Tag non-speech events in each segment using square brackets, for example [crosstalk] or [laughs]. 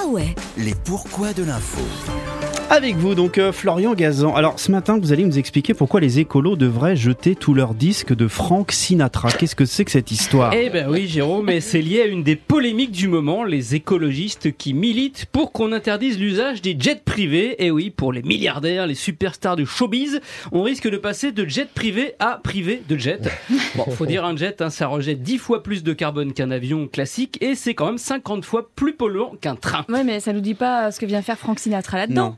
Ah ouais Les pourquoi de l'info. Avec vous donc euh, Florian Gazan. Alors ce matin vous allez nous expliquer pourquoi les écolos devraient jeter tous leurs disques de Frank Sinatra. Qu'est-ce que c'est que cette histoire? Eh ben oui Jérôme, mais c'est lié à une des polémiques du moment, les écologistes qui militent pour qu'on interdise l'usage des jets privés. Et oui, pour les milliardaires, les superstars du showbiz, on risque de passer de jet privé à privé de jet. [laughs] Bon, faut dire un jet, hein, ça rejette 10 fois plus de carbone qu'un avion classique et c'est quand même 50 fois plus polluant qu'un train. Ouais, mais ça nous dit pas ce que vient faire Frank Sinatra là-dedans.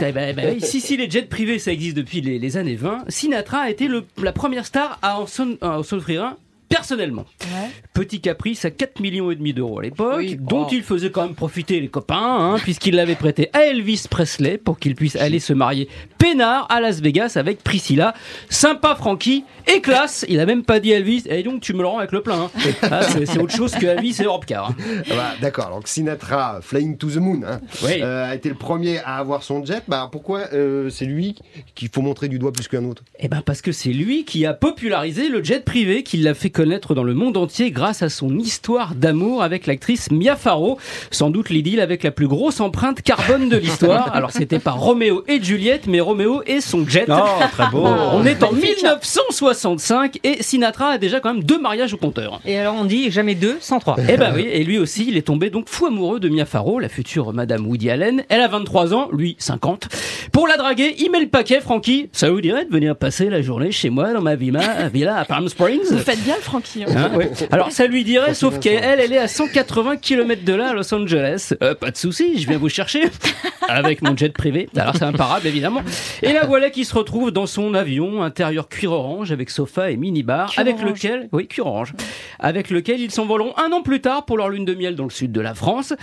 Eh ben, eh ben, si, si, les jets privés, ça existe depuis les, les années 20. Sinatra a été le- la première star à en, son- à en s'offrir un personnellement. Ouais. Petit caprice à 4 millions et demi d'euros à l'époque, Oui. dont Oh. il faisait quand même profiter les copains, hein, [laughs] puisqu'il l'avait prêté à Elvis Presley pour qu'il puisse aller se marier peinard à Las Vegas avec Priscilla. Sympa Frankie et classe. Il a même pas dit Elvis. Et donc tu me le rends avec le plein. hein. Ah, c'est autre chose que Elvis et Europcar. hein. Ah bah, D'accord, donc Sinatra, Flying to the Moon, hein, Oui. euh, a été le premier à avoir son jet. Bah, pourquoi euh, c'est lui qu'il faut montrer du doigt plus qu'un autre? Eh ben parce que c'est lui qui a popularisé le jet privé, qui l'a fait connaître dans le monde entier grâce à son histoire d'amour avec l'actrice Mia Farrow, sans doute l'idylle avec la plus grosse empreinte carbone de l'histoire. [laughs] Alors c'était pas Roméo et Juliette, mais Roméo et son jet. Oh, très beau. [laughs] On est en Magnifique. 1965 et Sinatra a déjà quand même deux mariages au compteur. Et alors on dit jamais deux sans trois. Eh ben oui, et lui aussi, il est tombé donc fou amoureux de Mia Farrow, la future Madame Woody Allen. Elle a 23 ans, lui 50. Pour la draguer, il met le paquet, Frankie. Ça vous dirait de venir passer la journée chez moi dans ma villa, villa à Palm Springs Vous faites bien le Hein. Hein, ouais. [laughs] Alors ça lui dirait, sauf qu'elle, elle est à 180 km de là, à Los Angeles. Euh, pas de souci, je viens vous chercher [laughs] avec mon jet privé. Alors c'est imparable évidemment. Et la voilà qui se retrouve dans son avion intérieur cuir orange avec sofa et mini-bar, Cuir avec orange. lequel, oui cuir orange, avec lequel ils s'envoleront un an plus tard pour leur lune de miel dans le sud de la France.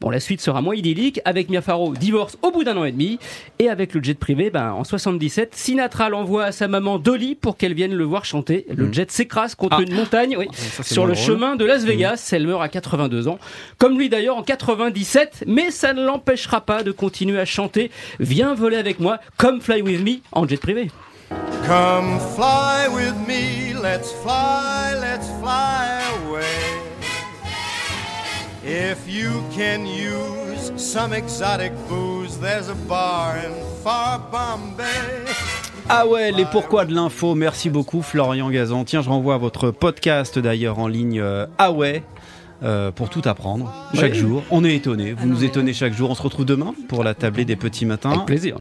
Bon, la suite sera moins idyllique avec Mia Farrow divorce au bout d'un an et demi et avec le jet privé, ben en 77, Sinatra l'envoie à sa maman Dolly pour qu'elle vienne le voir chanter. Le jet s'écrase contre une montagne, oui, Ça, c'est sur le drôle. chemin de Las Vegas. Elle meurt à 82 ans, comme lui d'ailleurs en 97, mais ça ne l'empêchera pas de continuer à chanter Viens voler avec moi, comme Fly With Me en jet privé. Come fly with me, let's fly, let's fly away. If you can use some exotic booze, there's a bar in far Bombay. Ah ouais, les pourquoi de l'info. Merci beaucoup Florian Gazan. Tiens, je renvoie à votre podcast d'ailleurs en ligne euh, Ah ouais. euh, pour tout apprendre chaque jour. On est étonné, vous nous étonnez chaque jour. On se retrouve demain pour la tablée des petits matins. Avec plaisir.